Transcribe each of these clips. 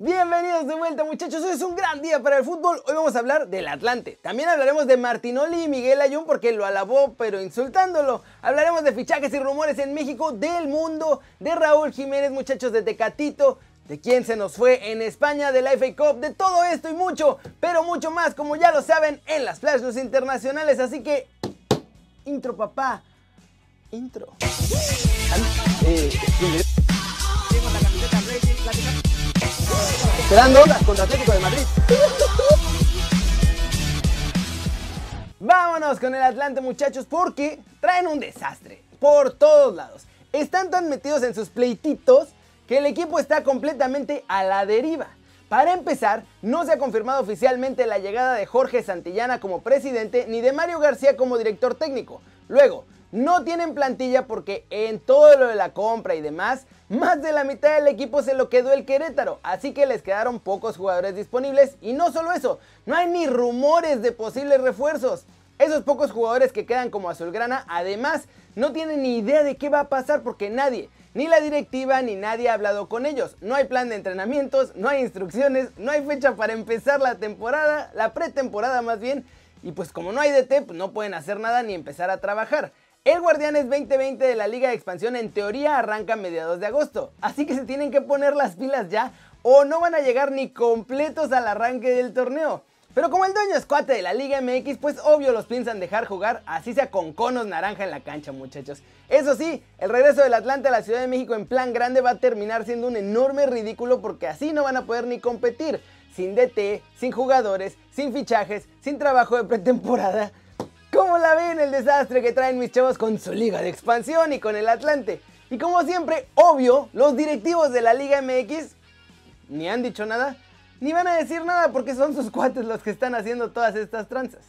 Bienvenidos de vuelta muchachos, hoy es un gran día para el fútbol, hoy vamos a hablar del Atlante, también hablaremos de Martinoli y Miguel Ayun porque lo alabó pero insultándolo, hablaremos de fichajes y rumores en México, del mundo, de Raúl Jiménez muchachos de Tecatito, de quién se nos fue en España, de la FA Cup, de todo esto y mucho, pero mucho más como ya lo saben en las Flash News internacionales, así que intro papá, intro. Eh, Esperando contra Atlético de Madrid. Vámonos con el Atlante muchachos porque traen un desastre por todos lados. Están tan metidos en sus pleititos que el equipo está completamente a la deriva. Para empezar, no se ha confirmado oficialmente la llegada de Jorge Santillana como presidente ni de Mario García como director técnico. Luego, no tienen plantilla porque en todo lo de la compra y demás, más de la mitad del equipo se lo quedó el Querétaro, así que les quedaron pocos jugadores disponibles y no solo eso, no hay ni rumores de posibles refuerzos. Esos pocos jugadores que quedan como azulgrana, además, no tienen ni idea de qué va a pasar porque nadie, ni la directiva ni nadie ha hablado con ellos. No hay plan de entrenamientos, no hay instrucciones, no hay fecha para empezar la temporada, la pretemporada más bien, y pues como no hay DT, pues no pueden hacer nada ni empezar a trabajar. El Guardianes 2020 de la Liga de Expansión en teoría arranca a mediados de agosto, así que se tienen que poner las pilas ya o no van a llegar ni completos al arranque del torneo. Pero como el dueño es cuate de la Liga MX, pues obvio los piensan dejar jugar, así sea con conos naranja en la cancha, muchachos. Eso sí, el regreso del Atlante a la Ciudad de México en plan grande va a terminar siendo un enorme ridículo porque así no van a poder ni competir. Sin DT, sin jugadores, sin fichajes, sin trabajo de pretemporada. ¿Cómo la ven el desastre que traen mis chavos con su liga de expansión y con el Atlante? Y como siempre, obvio, los directivos de la Liga MX ni han dicho nada, ni van a decir nada porque son sus cuates los que están haciendo todas estas tranzas.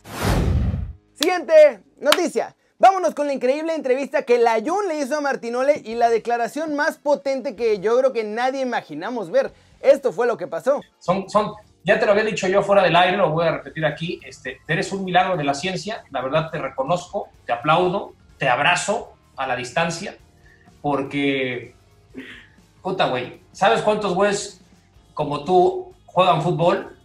Siguiente noticia. Vámonos con la increíble entrevista que la Jun le hizo a Martinole y la declaración más potente que yo creo que nadie imaginamos ver. Esto fue lo que pasó. Son, son ya te lo había dicho yo fuera del aire, lo voy a repetir aquí. Este, eres un milagro de la ciencia. La verdad te reconozco, te aplaudo, te abrazo a la distancia, porque, puta, güey, ¿sabes cuántos güeyes como tú juegan fútbol?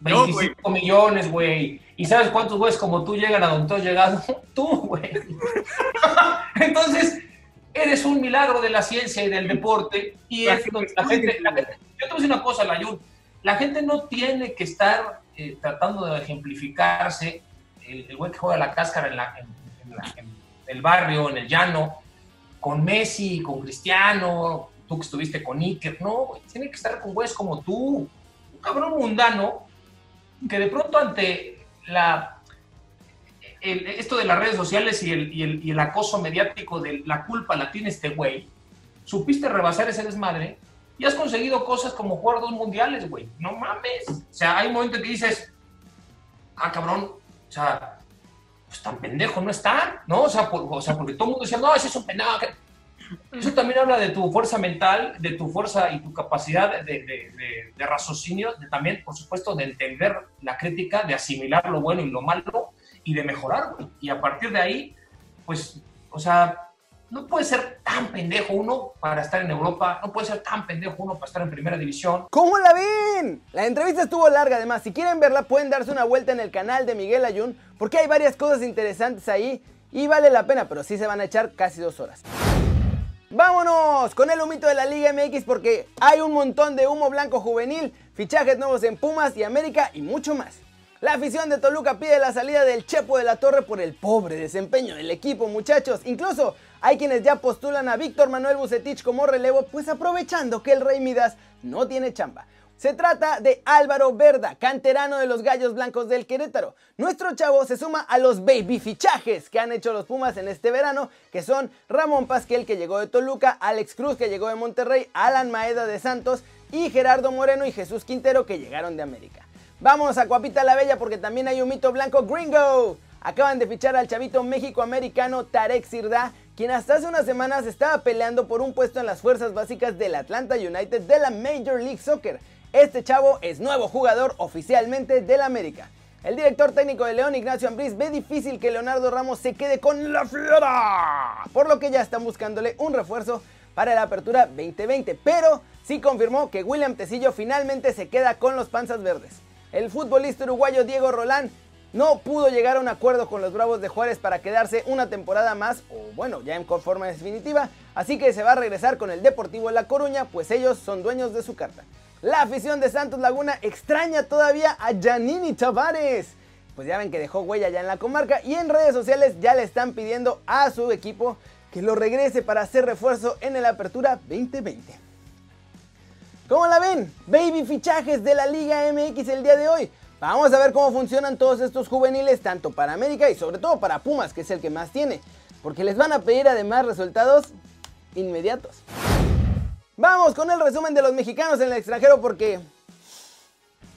25 millones, güey. ¿Y sabes cuántos güeyes como tú llegan a donde tú has llegado? Tú, güey. Entonces, eres un milagro de la ciencia y del deporte. Y es donde la gente, la gente, Yo te voy a decir una cosa, Layun la gente no tiene que estar eh, tratando de ejemplificarse el, güey que juega la cáscara en, el barrio, en el llano, con Messi, con Cristiano, tú que estuviste con Iker. No, güey, tiene que estar con güeyes como tú, un cabrón mundano que de pronto ante la esto de las redes sociales y el, y el, acoso mediático de la culpa la tiene este güey, supiste rebasar ese desmadre y has conseguido cosas como jugar dos mundiales, güey. No mames. O sea, hay momentos que dices, ah, cabrón, o sea, pues tan pendejo no está, ¿no? O sea, o sea porque todo el mundo decía, no, ese es un pendejo. Eso también habla de tu fuerza mental, de tu fuerza y tu capacidad de, de, de, raciocinio, de también, por supuesto, de entender la crítica, de asimilar lo bueno y lo malo y de mejorar, güey. Y a partir de ahí, pues, o sea, no puede ser tan pendejo uno para estar en Europa, no puede ser tan pendejo uno para estar en primera división. ¿Cómo la ven? La entrevista estuvo larga, además, si quieren verla pueden darse una vuelta en el canal de Miguel Ayun, porque hay varias cosas interesantes ahí y vale la pena, pero sí se van a echar casi dos horas. Vámonos con el humito de la Liga MX porque hay un montón de humo blanco juvenil, fichajes nuevos en Pumas y América y mucho más. La afición de Toluca pide la salida del Chepo de la Torre por el pobre desempeño del equipo, muchachos. Incluso hay quienes ya postulan a Víctor Manuel Bucetich como relevo, pues aprovechando que el Rey Midas no tiene chamba. Se trata de Álvaro Verda, canterano de los Gallos Blancos del Querétaro. Nuestro chavo se suma a los baby fichajes que han hecho los Pumas en este verano, que son Ramón Pasquel que llegó de Toluca, Alex Cruz que llegó de Monterrey, Alan Maeda de Santos y Gerardo Moreno y Jesús Quintero que llegaron de América. Vamos a Cuapita la Bella porque también hay un mito blanco gringo. Acaban de fichar al chavito México-americano Tarek Sirda, quien hasta hace unas semanas estaba peleando por un puesto en las fuerzas básicas del Atlanta United de la Major League Soccer. Este chavo es nuevo jugador oficialmente del América. El director técnico de León, Ignacio Ambriz, ve difícil que Leonardo Ramos se quede con la fiera, por lo que ya están buscándole un refuerzo para la apertura 2020, pero sí confirmó que William Tecillo finalmente se queda con los panzas verdes. El futbolista uruguayo Diego Rolán no pudo llegar a un acuerdo con los Bravos de Juárez para quedarse una temporada más, o bueno, ya en forma definitiva, así que se va a regresar con el Deportivo La Coruña, pues ellos son dueños de su carta. La afición de Santos Laguna extraña todavía a Janini Tavares. Pues ya ven que dejó huella ya en la comarca y en redes sociales ya le están pidiendo a su equipo que lo regrese para hacer refuerzo en el Apertura 2020. ¿Cómo la ven? Baby fichajes de la Liga MX el día de hoy. Vamos a ver cómo funcionan todos estos juveniles, tanto para América y sobre todo para Pumas, que es el que más tiene. Porque les van a pedir además resultados inmediatos. Vamos con el resumen de los mexicanos en el extranjero porque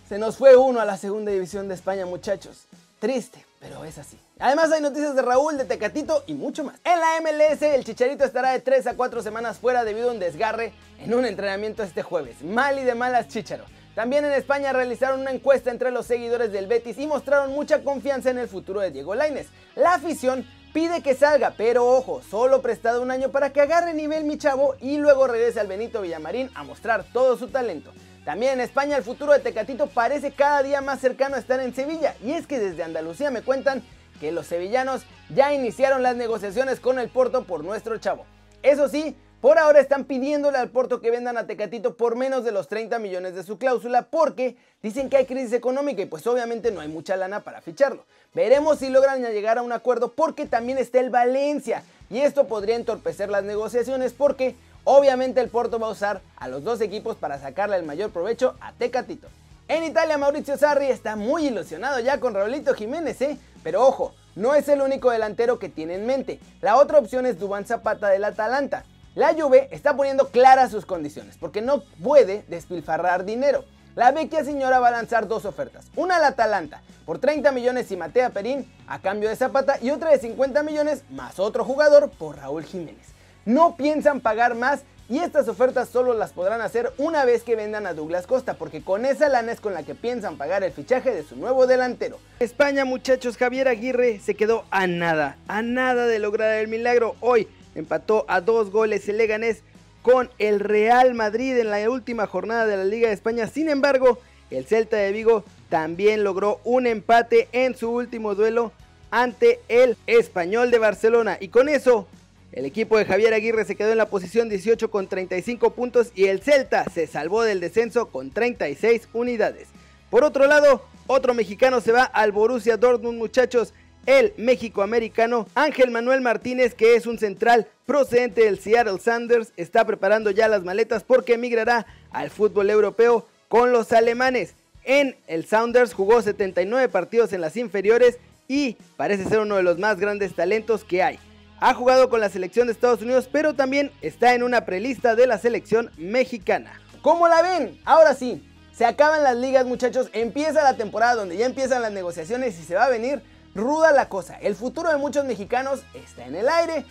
se nos fue uno a la segunda división de España, muchachos. Triste, pero es así. Además hay noticias de Raúl, de Tecatito y mucho más. En la MLS, el Chicharito estará de 3 a 4 semanas fuera debido a un desgarre en un entrenamiento este jueves. Mal y de malas Chicharo. También en España realizaron una encuesta entre los seguidores del Betis y mostraron mucha confianza en el futuro de Diego Lainez. La afición pide que salga, pero ojo, solo prestado un año para que agarre nivel mi chavo y luego regrese al Benito Villamarín a mostrar todo su talento. También en España el futuro de Tecatito parece cada día más cercano a estar en Sevilla y es que desde Andalucía me cuentan que los sevillanos ya iniciaron las negociaciones con el Porto por nuestro chavo. Eso sí, por ahora están pidiéndole al Porto que vendan a Tecatito por menos de los 30 millones de su cláusula porque dicen que hay crisis económica y pues obviamente no hay mucha lana para ficharlo. Veremos si logran llegar a un acuerdo porque también está el Valencia y esto podría entorpecer las negociaciones porque obviamente el Porto va a usar a los dos equipos para sacarle el mayor provecho a Tecatito. En Italia Mauricio Sarri está muy ilusionado ya con Raulito Jiménez, ¿eh? Pero ojo, no es el único delantero que tiene en mente. La otra opción es Dubán Zapata del Atalanta. La Juve está poniendo claras sus condiciones porque no puede despilfarrar dinero. La vecchia señora va a lanzar dos ofertas. Una al Atalanta por 30 millones y Matea Perín a cambio de Zapata y otra de 50 millones más otro jugador por Raúl Jiménez. No piensan pagar más y estas ofertas solo las podrán hacer una vez que vendan a Douglas Costa, porque con esa lana es con la que piensan pagar el fichaje de su nuevo delantero. España, muchachos, Javier Aguirre se quedó a nada, a nada de lograr el milagro. Hoy empató a dos goles el Leganés con el Real Madrid en la última jornada de la Liga de España. Sin embargo, el Celta de Vigo también logró un empate en su último duelo ante el Español de Barcelona. Y con eso, el equipo de Javier Aguirre se quedó en la posición 18 con 35 puntos y el Celta se salvó del descenso con 36 unidades. Por otro lado, otro mexicano se va al Borussia Dortmund, muchachos el México-americano Ángel Manuel Martínez, que es un central procedente del Seattle Sanders, está preparando ya las maletas porque emigrará al fútbol europeo con los alemanes. En el Sounders jugó 79 partidos en las inferiores y parece ser uno de los más grandes talentos que hay. Ha jugado con la selección de Estados Unidos, pero también está en una prelista de la selección mexicana. ¿Cómo la ven? Ahora sí, se acaban las ligas muchachos, empieza la temporada donde ya empiezan las negociaciones y se va a venir ruda la cosa. El futuro de muchos mexicanos está en el aire.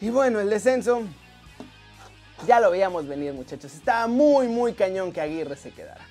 Y bueno, el descenso ya lo veíamos venir, muchachos. Estaba muy, muy cañón que Aguirre se quedara.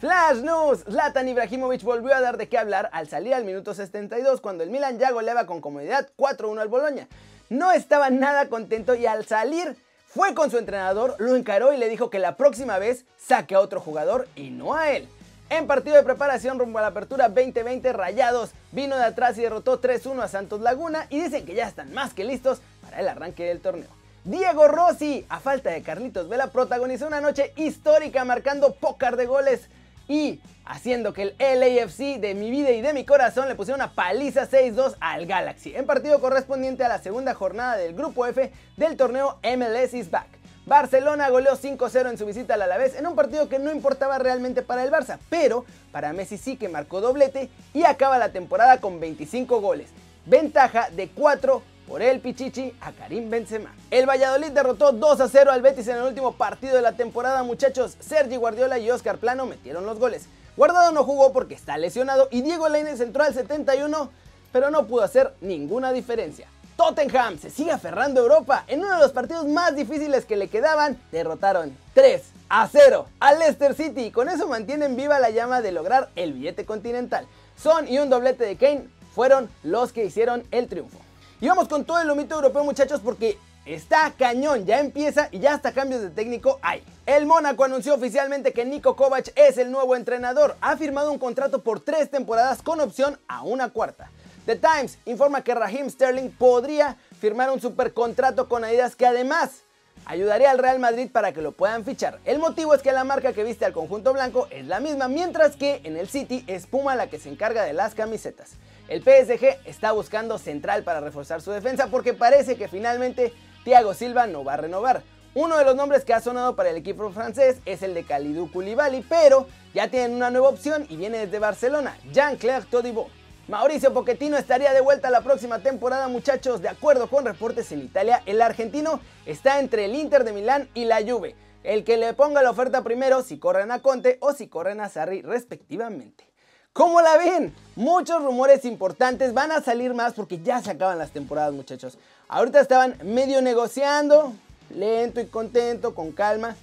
Flash News, Zlatan Ibrahimovic volvió a dar de qué hablar al salir al minuto 72 cuando el Milan ya goleaba con comodidad 4-1 al Boloña. No estaba nada contento y al salir fue con su entrenador, lo encaró y le dijo que la próxima vez saque a otro jugador y no a él. En partido de preparación rumbo a la apertura 2020, Rayados vino de atrás y derrotó 3-1 a Santos Laguna y dicen que ya están más que listos para el arranque del torneo. Diego Rossi, a falta de Carlitos Vela, protagonizó una noche histórica marcando pócar de goles y haciendo que el LAFC de mi vida y de mi corazón le pusiera una paliza 6-2 al Galaxy, en partido correspondiente a la segunda jornada del Grupo F del torneo MLS is Back. Barcelona goleó 5-0 en su visita al Alavés en un partido que no importaba realmente para el Barça, pero para Messi sí que marcó doblete y acaba la temporada con 25 goles. Ventaja de 4 por el Pichichi a Karim Benzema. El Valladolid derrotó 2 a 0 al Betis en el último partido de la temporada, muchachos. Sergi Guardiola y Oscar Plano metieron los goles. Guardado no jugó porque está lesionado y Diego Lainez entró al 71, pero no pudo hacer ninguna diferencia. Tottenham se sigue aferrando a Europa. En uno de los partidos más difíciles que le quedaban, derrotaron 3 a 0 al Leicester City con eso mantienen viva la llama de lograr el billete continental. Son y un doblete de Kane fueron los que hicieron el triunfo. Y vamos con todo el lomito europeo muchachos porque está cañón, ya empieza y ya hasta cambios de técnico hay. El Mónaco anunció oficialmente que Nico Kovac es el nuevo entrenador. Ha firmado un contrato por tres temporadas con opción a una cuarta. The Times informa que Raheem Sterling podría firmar un supercontrato con Adidas que además ayudaría al Real Madrid para que lo puedan fichar. El motivo es que la marca que viste al conjunto blanco es la misma, mientras que en el City es Puma la que se encarga de las camisetas. El PSG está buscando central para reforzar su defensa porque parece que finalmente Thiago Silva no va a renovar. Uno de los nombres que ha sonado para el equipo francés es el de Kalidou Koulibaly, pero ya tienen una nueva opción y viene desde Barcelona, Jean-Claire Todibo. Mauricio Pochettino estaría de vuelta la próxima temporada, muchachos. De acuerdo con reportes en Italia, el argentino está entre el Inter de Milán y la Juve. El que le ponga la oferta primero si corren a Conte o si corren a Sarri respectivamente. ¿Cómo la ven? Muchos rumores importantes van a salir más porque ya se acaban las temporadas, muchachos. Ahorita estaban medio negociando, lento y contento, con calma.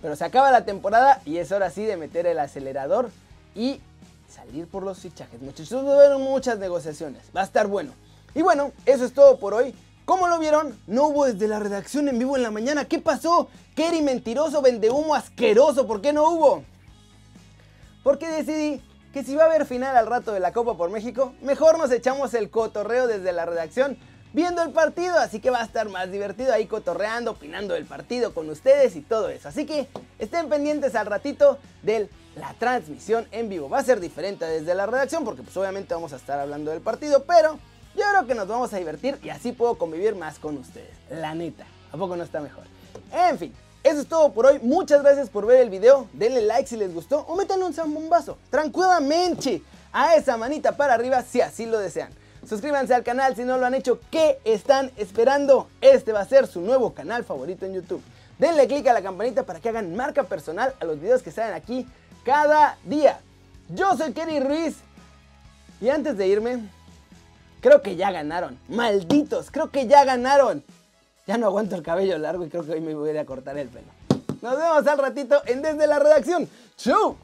Pero se acaba la temporada y es hora sí de meter el acelerador y salir por los fichajes, muchachos. Haber muchas negociaciones. Va a estar bueno. Y bueno, eso es todo por hoy. ¿Cómo lo vieron? No hubo desde la redacción en vivo en la mañana. ¿Qué pasó? Kerry mentiroso, vende humo asqueroso. ¿Por qué no hubo? Porque decidí que si va a haber final al rato de la Copa por México, mejor nos echamos el cotorreo desde la redacción viendo el partido, así que va a estar más divertido ahí cotorreando, opinando del partido con ustedes y todo eso. Así que estén pendientes al ratito de la transmisión en vivo. Va a ser diferente desde la redacción porque pues obviamente vamos a estar hablando del partido, pero yo creo que nos vamos a divertir y así puedo convivir más con ustedes. La neta, ¿a poco no está mejor? En fin, eso es todo por hoy. Muchas gracias por ver el video. Denle like si les gustó o métanle un zambombazo tranquilamente a esa manita para arriba si así lo desean. Suscríbanse al canal si no lo han hecho. ¿Qué están esperando? Este va a ser su nuevo canal favorito en YouTube. Denle click a la campanita para que hagan marca personal a los videos que salen aquí cada día. Yo soy Kerry Ruiz. Y antes de irme, creo que ya ganaron. Malditos, creo que ya ganaron. Ya no aguanto el cabello largo y creo que hoy me voy a a cortar el pelo. Nos vemos al ratito en Desde la Redacción. ¡Chau!